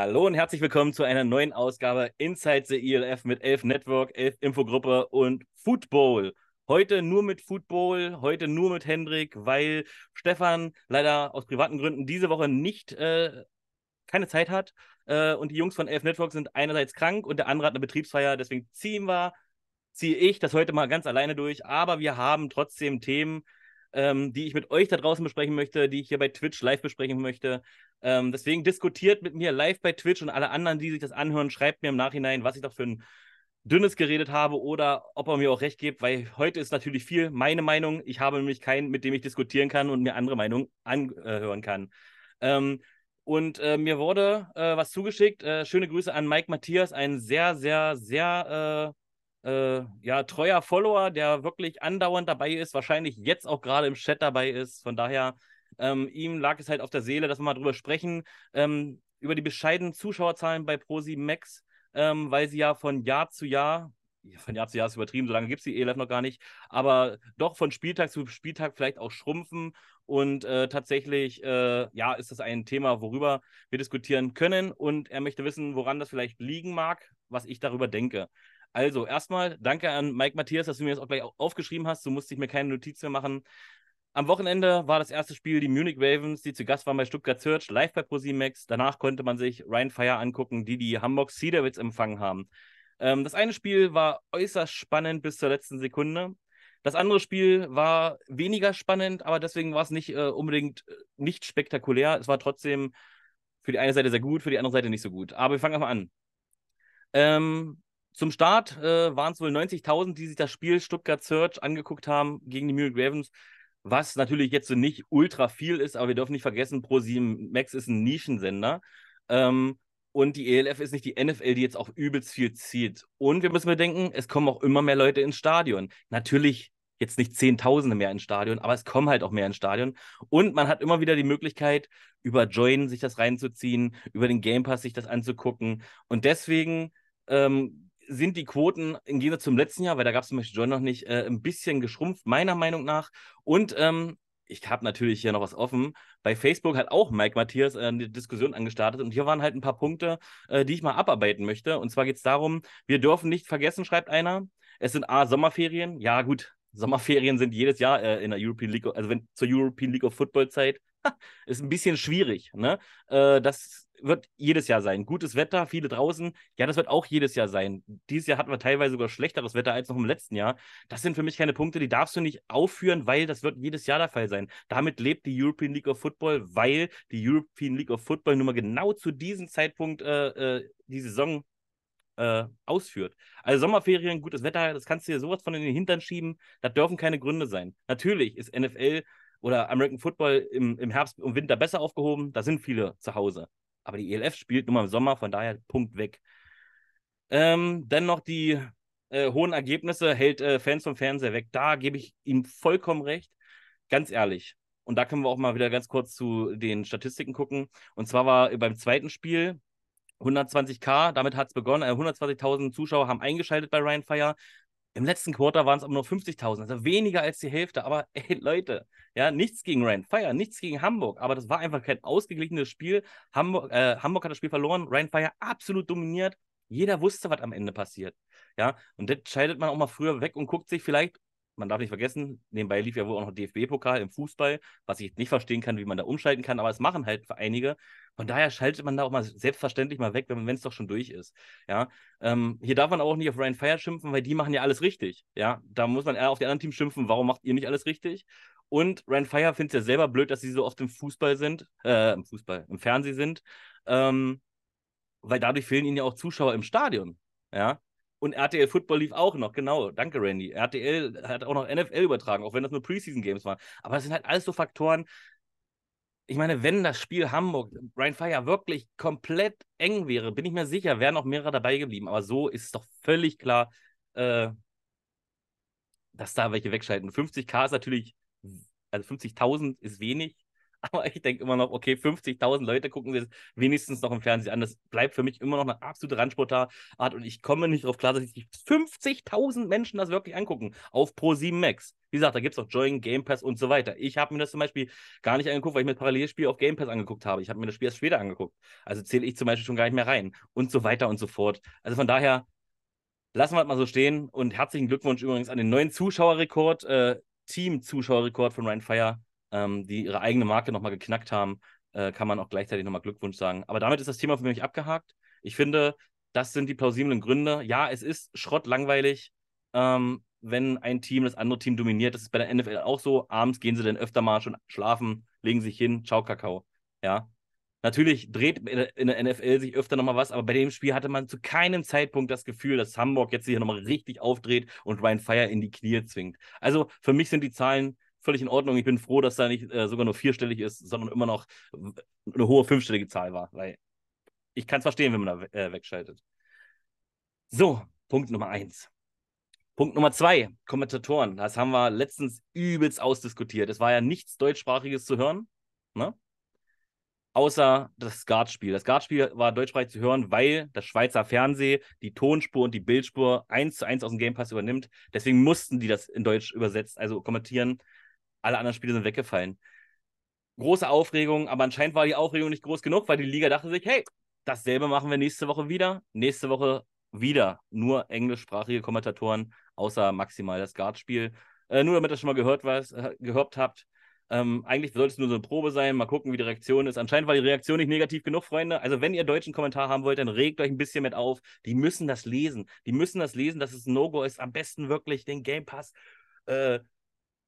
Hallo und herzlich willkommen zu einer neuen Ausgabe Inside the ELF mit Elf Network, Elf Infogruppe und Football. Heute nur mit Football, heute nur mit Hendrik, weil Stefan leider aus privaten Gründen diese Woche nicht äh, keine Zeit hat. Äh, und die Jungs von Elf Network sind einerseits krank und der andere hat eine Betriebsfeier. Deswegen ziehen wir, ziehe ich das heute mal ganz alleine durch. Aber wir haben trotzdem Themen, ähm, die ich mit euch da draußen besprechen möchte, die ich hier bei Twitch live besprechen möchte. Ähm, deswegen diskutiert mit mir live bei Twitch und alle anderen, die sich das anhören, schreibt mir im Nachhinein, was ich doch für ein dünnes geredet habe oder ob er mir auch recht gibt, weil heute ist natürlich viel meine Meinung. Ich habe nämlich keinen, mit dem ich diskutieren kann und mir andere Meinungen anhören kann. Ähm, und äh, mir wurde äh, was zugeschickt. Äh, schöne Grüße an Mike Matthias, ein sehr, sehr, sehr äh, ja, treuer Follower, der wirklich andauernd dabei ist, wahrscheinlich jetzt auch gerade im Chat dabei ist. Von daher, ähm, ihm lag es halt auf der Seele, dass wir mal drüber sprechen, ähm, über die bescheidenen Zuschauerzahlen bei Pro7 Max, ähm, weil sie ja von Jahr zu Jahr, von Jahr zu Jahr ist übertrieben, so lange gibt es die ELF noch gar nicht, aber doch von Spieltag zu Spieltag vielleicht auch schrumpfen. Und äh, tatsächlich, äh, ja, ist das ein Thema, worüber wir diskutieren können. Und er möchte wissen, woran das vielleicht liegen mag, was ich darüber denke. Also erstmal danke an Mike Matthias, dass du mir das auch gleich aufgeschrieben hast. Du musst dich mir keine Notiz mehr machen. Am Wochenende war das erste Spiel die Munich Ravens, die zu Gast waren bei Stuttgart Search, live bei ProSimax. Danach konnte man sich Ryan Fire angucken, die die Hamburg Devils empfangen haben. Ähm, das eine Spiel war äußerst spannend bis zur letzten Sekunde. Das andere Spiel war weniger spannend, aber deswegen war es nicht äh, unbedingt äh, nicht spektakulär. Es war trotzdem für die eine Seite sehr gut, für die andere Seite nicht so gut. Aber wir fangen einfach an. Ähm, zum Start äh, waren es wohl 90.000, die sich das Spiel Stuttgart Search angeguckt haben gegen die Munich Ravens, was natürlich jetzt so nicht ultra viel ist, aber wir dürfen nicht vergessen, Pro7 Max ist ein Nischensender. Ähm, und die ELF ist nicht die NFL, die jetzt auch übelst viel zieht. Und wir müssen bedenken, es kommen auch immer mehr Leute ins Stadion. Natürlich jetzt nicht Zehntausende mehr ins Stadion, aber es kommen halt auch mehr ins Stadion. Und man hat immer wieder die Möglichkeit, über Join sich das reinzuziehen, über den Game Pass sich das anzugucken. Und deswegen ähm, sind die Quoten im Gegensatz zum letzten Jahr, weil da gab es zum Beispiel John noch nicht, äh, ein bisschen geschrumpft, meiner Meinung nach. Und ähm, ich habe natürlich hier noch was offen. Bei Facebook hat auch Mike Matthias äh, eine Diskussion angestartet und hier waren halt ein paar Punkte, äh, die ich mal abarbeiten möchte. Und zwar geht es darum, wir dürfen nicht vergessen, schreibt einer, es sind A, Sommerferien. Ja, gut, Sommerferien sind jedes Jahr äh, in der European League, also wenn zur European League of Football Zeit, ist ein bisschen schwierig. Ne? Äh, das wird jedes Jahr sein. Gutes Wetter, viele draußen, ja, das wird auch jedes Jahr sein. Dieses Jahr hatten wir teilweise sogar schlechteres Wetter als noch im letzten Jahr. Das sind für mich keine Punkte, die darfst du nicht aufführen, weil das wird jedes Jahr der Fall sein. Damit lebt die European League of Football, weil die European League of Football nun mal genau zu diesem Zeitpunkt äh, äh, die Saison äh, ausführt. Also Sommerferien, gutes Wetter, das kannst du dir sowas von in den Hintern schieben. Das dürfen keine Gründe sein. Natürlich ist NFL oder American Football im, im Herbst und Winter besser aufgehoben. Da sind viele zu Hause. Aber die ELF spielt nur mal im Sommer, von daher Punkt weg. Ähm, dann noch die äh, hohen Ergebnisse hält äh, Fans vom Fernseher weg. Da gebe ich ihm vollkommen recht. Ganz ehrlich. Und da können wir auch mal wieder ganz kurz zu den Statistiken gucken. Und zwar war beim zweiten Spiel 120k, damit hat es begonnen. Äh, 120.000 Zuschauer haben eingeschaltet bei Ryan Fire. Im letzten Quarter waren es aber nur 50.000, also weniger als die Hälfte. Aber ey, Leute, ja, nichts gegen Ryan Fire, nichts gegen Hamburg, aber das war einfach kein ausgeglichenes Spiel. Hamburg, äh, Hamburg hat das Spiel verloren, Ryan Fire absolut dominiert. Jeder wusste, was am Ende passiert. Ja, und das scheidet man auch mal früher weg und guckt sich vielleicht man darf nicht vergessen, nebenbei lief ja wohl auch noch DFB-Pokal im Fußball, was ich nicht verstehen kann, wie man da umschalten kann, aber es machen halt einige. Von daher schaltet man da auch mal selbstverständlich mal weg, wenn es doch schon durch ist. Ja, ähm, hier darf man auch nicht auf Ryan Fire schimpfen, weil die machen ja alles richtig. Ja, da muss man eher auf die anderen Teams schimpfen, warum macht ihr nicht alles richtig? Und Ryan Fire findet es ja selber blöd, dass sie so oft im Fußball sind, äh, im Fußball, im Fernsehen sind, ähm, weil dadurch fehlen ihnen ja auch Zuschauer im Stadion. Ja, und RTL Football lief auch noch, genau. Danke, Randy. RTL hat auch noch NFL übertragen, auch wenn das nur Preseason-Games waren. Aber das sind halt alles so Faktoren. Ich meine, wenn das Spiel Hamburg, Brian Fire wirklich komplett eng wäre, bin ich mir sicher, wären auch mehrere dabei geblieben. Aber so ist es doch völlig klar, äh, dass da welche wegschalten. 50k ist natürlich, also 50.000 ist wenig, Aber ich denke immer noch, okay, 50.000 Leute gucken sich wenigstens noch im Fernsehen an. Das bleibt für mich immer noch eine absolute Randsportart und ich komme nicht darauf klar, dass sich 50.000 Menschen das wirklich angucken auf Pro 7 Max. Wie gesagt, da gibt es auch Join, Game Pass und so weiter. Ich habe mir das zum Beispiel gar nicht angeguckt, weil ich mir das Parallelspiel auf Game Pass angeguckt habe. Ich habe mir das Spiel erst später angeguckt. Also zähle ich zum Beispiel schon gar nicht mehr rein und so weiter und so fort. Also von daher lassen wir es mal so stehen und herzlichen Glückwunsch übrigens an den neuen Zuschauerrekord, äh, Team-Zuschauerrekord von Ryan Fire ähm, die ihre eigene Marke nochmal geknackt haben, äh, kann man auch gleichzeitig nochmal Glückwunsch sagen. Aber damit ist das Thema für mich abgehakt. Ich finde, das sind die plausiblen Gründe. Ja, es ist schrottlangweilig, ähm, wenn ein Team das andere Team dominiert. Das ist bei der NFL auch so. Abends gehen sie dann öfter mal schon schlafen, legen sich hin, ciao Kakao. Ja. Natürlich dreht in der NFL sich öfter nochmal was, aber bei dem Spiel hatte man zu keinem Zeitpunkt das Gefühl, dass Hamburg jetzt hier nochmal richtig aufdreht und Ryan Fire in die Knie zwingt. Also für mich sind die Zahlen völlig in Ordnung. Ich bin froh, dass da nicht äh, sogar nur vierstellig ist, sondern immer noch eine hohe fünfstellige Zahl war, weil ich kann es verstehen, wenn man da äh, wegschaltet. So, Punkt Nummer eins. Punkt Nummer zwei, Kommentatoren. Das haben wir letztens übelst ausdiskutiert. Es war ja nichts Deutschsprachiges zu hören, ne? außer das Skatspiel. Das Skatspiel war deutschsprachig zu hören, weil das Schweizer Fernsehen die Tonspur und die Bildspur eins zu eins aus dem Game Pass übernimmt. Deswegen mussten die das in Deutsch übersetzt, also kommentieren. Alle anderen Spiele sind weggefallen. Große Aufregung, aber anscheinend war die Aufregung nicht groß genug, weil die Liga dachte sich, hey, dasselbe machen wir nächste Woche wieder. Nächste Woche wieder nur englischsprachige Kommentatoren, außer maximal das Guard-Spiel. Äh, nur damit ihr schon mal gehört, was, äh, gehört habt. Ähm, eigentlich sollte es nur so eine Probe sein, mal gucken, wie die Reaktion ist. Anscheinend war die Reaktion nicht negativ genug, Freunde. Also, wenn ihr deutschen Kommentar haben wollt, dann regt euch ein bisschen mit auf. Die müssen das lesen. Die müssen das lesen, dass es ein No-Go ist. Am besten wirklich den Game Pass äh,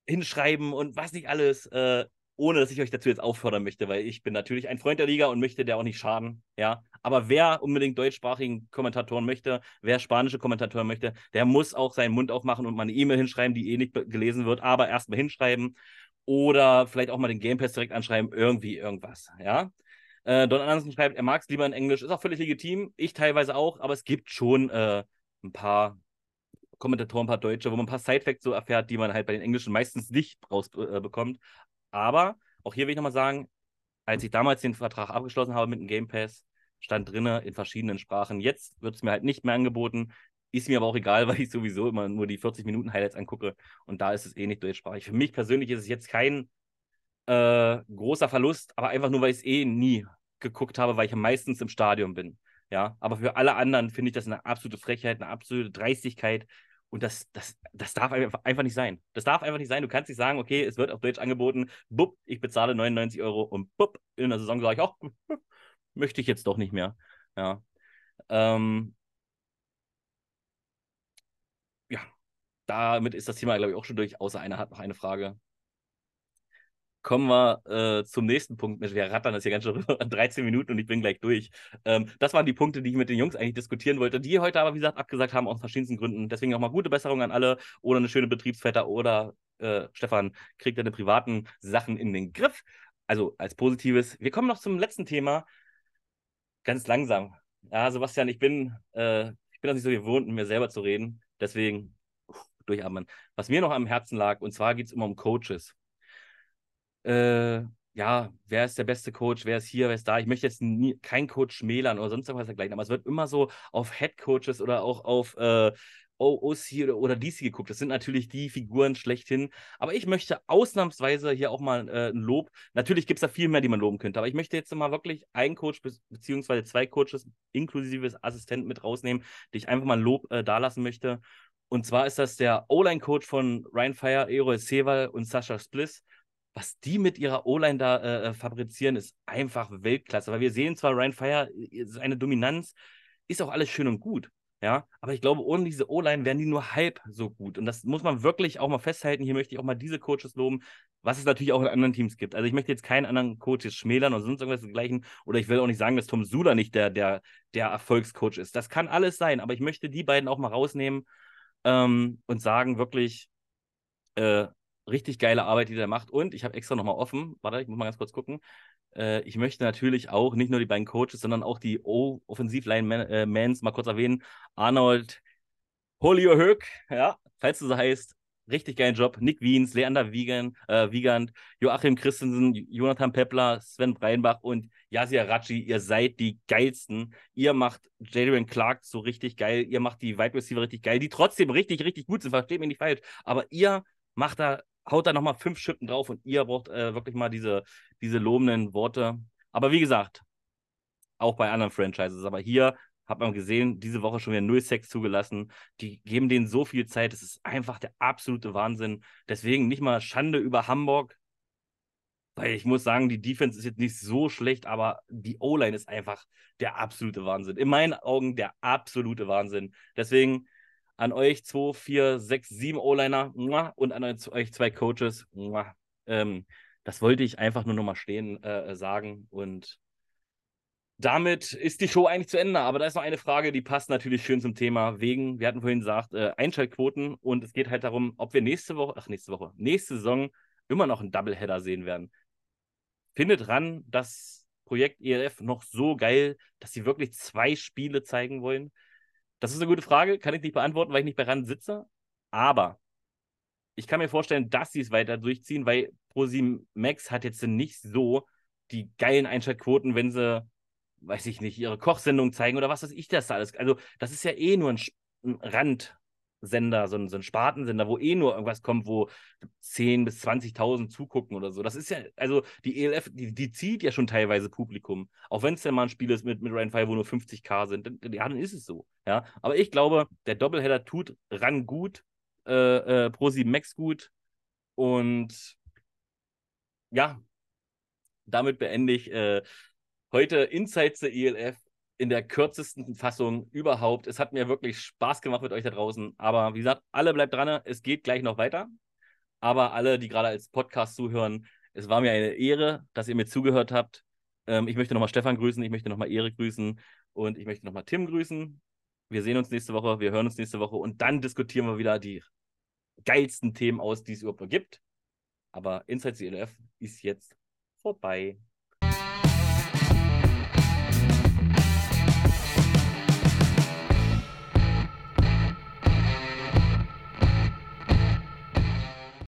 hinschreiben und was nicht alles, äh, ohne dass ich euch dazu jetzt auffordern möchte, weil ich bin natürlich ein Freund der Liga und möchte der auch nicht schaden, ja. Aber wer unbedingt deutschsprachigen Kommentatoren möchte, wer spanische Kommentatoren möchte, der muss auch seinen Mund aufmachen und mal eine E-Mail hinschreiben, die eh nicht gelesen wird, aber erstmal hinschreiben oder vielleicht auch mal den Game Pass direkt anschreiben, irgendwie irgendwas, ja. Äh, Don Anderson schreibt, er mag es lieber in Englisch, ist auch völlig legitim, ich teilweise auch, aber es gibt schon äh, ein paar Kommentatoren, ein paar Deutsche, wo man ein paar Sidefacts so erfährt, die man halt bei den Englischen meistens nicht rausbekommt. Äh, Aber auch hier will ich nochmal sagen, als ich damals den Vertrag abgeschlossen habe mit dem Game Pass, stand drinne in verschiedenen Sprachen. Jetzt wird es mir halt nicht mehr angeboten. Ist mir aber auch egal, weil ich sowieso immer nur die 40 Minuten Highlights angucke und da ist es eh nicht deutschsprachig. Für mich persönlich ist es jetzt kein äh, großer Verlust, aber einfach nur, weil ich es eh nie geguckt habe, weil ich meistens im Stadion bin. Ja, aber für alle anderen finde ich das eine absolute Frechheit, eine absolute Dreistigkeit, und das, das, das darf einfach nicht sein. Das darf einfach nicht sein. Du kannst nicht sagen, okay, es wird auf Deutsch angeboten, bupp, ich bezahle 99 Euro und bupp, in der Saison sage ich auch, möchte ich jetzt doch nicht mehr. Ja. Ähm, ja, damit ist das Thema, glaube ich, auch schon durch, außer einer hat noch eine Frage kommen wir äh, zum nächsten Punkt. Wir rattern das hier ganz schön rüber an 13 Minuten und ich bin gleich durch. Ähm, das waren die Punkte, die ich mit den Jungs eigentlich diskutieren wollte, die heute aber, wie gesagt, abgesagt haben aus verschiedensten Gründen. Deswegen auch mal gute Besserung an alle oder eine schöne Betriebsvetter oder äh, Stefan kriegt deine privaten Sachen in den Griff. Also als Positives. Wir kommen noch zum letzten Thema. Ganz langsam. Ja, Sebastian, ich bin, äh, ich bin das nicht so gewohnt, mit mir selber zu reden. Deswegen durchatmen. Was mir noch am Herzen lag, und zwar geht es immer um Coaches äh, ja, wer ist der beste Coach, wer ist hier, wer ist da. Ich möchte jetzt nie, keinen Coach schmälern oder sonst was dergleichen, aber es wird immer so auf Head Coaches oder auch auf äh, OC oder, oder DC geguckt. Das sind natürlich die Figuren schlechthin. Aber ich möchte ausnahmsweise hier auch mal äh, ein Lob. Natürlich gibt es da viel mehr, die man loben könnte. Aber ich möchte jetzt mal wirklich einen Coach be beziehungsweise zwei Coaches inklusive Assistenten mit rausnehmen, die ich einfach mal ein Lob äh, dalassen möchte. Und zwar ist das der O-Line-Coach von Ryan Fire, Erol Seval und Sascha Spliss was die mit ihrer O-Line da äh, äh, fabrizieren, ist einfach Weltklasse. Weil wir sehen zwar, Ryan Fire ist eine Dominanz, ist auch alles schön und gut. Ja, aber ich glaube, ohne diese O-Line wären die nur halb so gut. Und das muss man wirklich auch mal festhalten. Hier möchte ich auch mal diese Coaches loben, was es natürlich auch in anderen Teams gibt. Also ich möchte jetzt keinen anderen Coaches schmälern oder sonst irgendwas dergleichen. Oder ich will auch nicht sagen, dass Tom Sula nicht der, der, der Erfolgscoach ist. Das kann alles sein, aber ich möchte die beiden auch mal rausnehmen ähm, und sagen, wirklich, äh, richtig geile Arbeit, die der macht. Und ich habe extra nochmal offen, warte, ich muss mal ganz kurz gucken. Äh, ich möchte natürlich auch nicht nur die beiden Coaches, sondern auch die Offensivline-Mans äh, mal kurz erwähnen. Arnold Holyohök, ja, falls du so heißt, richtig geilen Job. Nick Wiens, Leander Wiegand, äh, Wiegand Joachim Christensen, Jonathan Peppler, Sven Breinbach und Yasir Raji. Ihr seid die geilsten. Ihr macht Jadrian Clark so richtig geil. Ihr macht die Wide Receiver richtig geil, die trotzdem richtig, richtig gut sind. Versteht mich nicht falsch. Aber ihr macht da, haut da nochmal fünf Schippen drauf und ihr braucht äh, wirklich mal diese, diese lobenden Worte. Aber wie gesagt, auch bei anderen Franchises. Aber hier hat man gesehen, diese Woche schon wieder 0 Sex zugelassen. Die geben denen so viel Zeit. Das ist einfach der absolute Wahnsinn. Deswegen nicht mal Schande über Hamburg. Weil ich muss sagen, die Defense ist jetzt nicht so schlecht, aber die O-Line ist einfach der absolute Wahnsinn. In meinen Augen der absolute Wahnsinn. Deswegen an euch 2, 4, 6, 7 O-Liner und an euch zwei Coaches. Ähm, das wollte ich einfach nur nochmal stehen äh, sagen und damit ist die Show eigentlich zu Ende. Aber da ist noch eine Frage, die passt natürlich schön zum Thema. Wegen, wir hatten vorhin gesagt, äh, Einschaltquoten. Und es geht halt darum, ob wir nächste Woche, ach, nächste Woche, nächste Saison immer noch einen Doubleheader sehen werden. Findet ran, das Projekt ELF noch so geil, dass sie wirklich zwei Spiele zeigen wollen? Das ist eine gute Frage, kann ich nicht beantworten, weil ich nicht bei RAN sitze. Aber ich kann mir vorstellen, dass sie es weiter durchziehen, weil ProSieben Max hat jetzt nicht so die geilen Einschaltquoten, wenn sie weiß ich nicht, ihre Kochsendung zeigen oder was weiß ich das da alles. Also, das ist ja eh nur ein, ein Randsender, so ein, so ein Spartensender, wo eh nur irgendwas kommt, wo 10.000 bis 20.000 zugucken oder so. Das ist ja, also die ELF, die, die zieht ja schon teilweise Publikum. Auch wenn es ja mal ein Spiel ist mit, mit Ryan Fire, wo nur 50k sind, dann, ja, dann ist es so. Ja, aber ich glaube, der Doppelheader tut Ran gut, äh, äh, Pro 7 Max gut und ja, damit beende ich äh, Heute Insights der ELF in der kürzesten Fassung überhaupt. Es hat mir wirklich Spaß gemacht mit euch da draußen. Aber wie gesagt, alle bleibt dran. Es geht gleich noch weiter. Aber alle, die gerade als Podcast zuhören, es war mir eine Ehre, dass ihr mir zugehört habt. Ähm, ich möchte nochmal Stefan grüßen, ich möchte nochmal Erik grüßen und ich möchte nochmal Tim grüßen. Wir sehen uns nächste Woche, wir hören uns nächste Woche und dann diskutieren wir wieder die geilsten Themen aus, die es überhaupt noch gibt. Aber Insights ELF ist jetzt vorbei.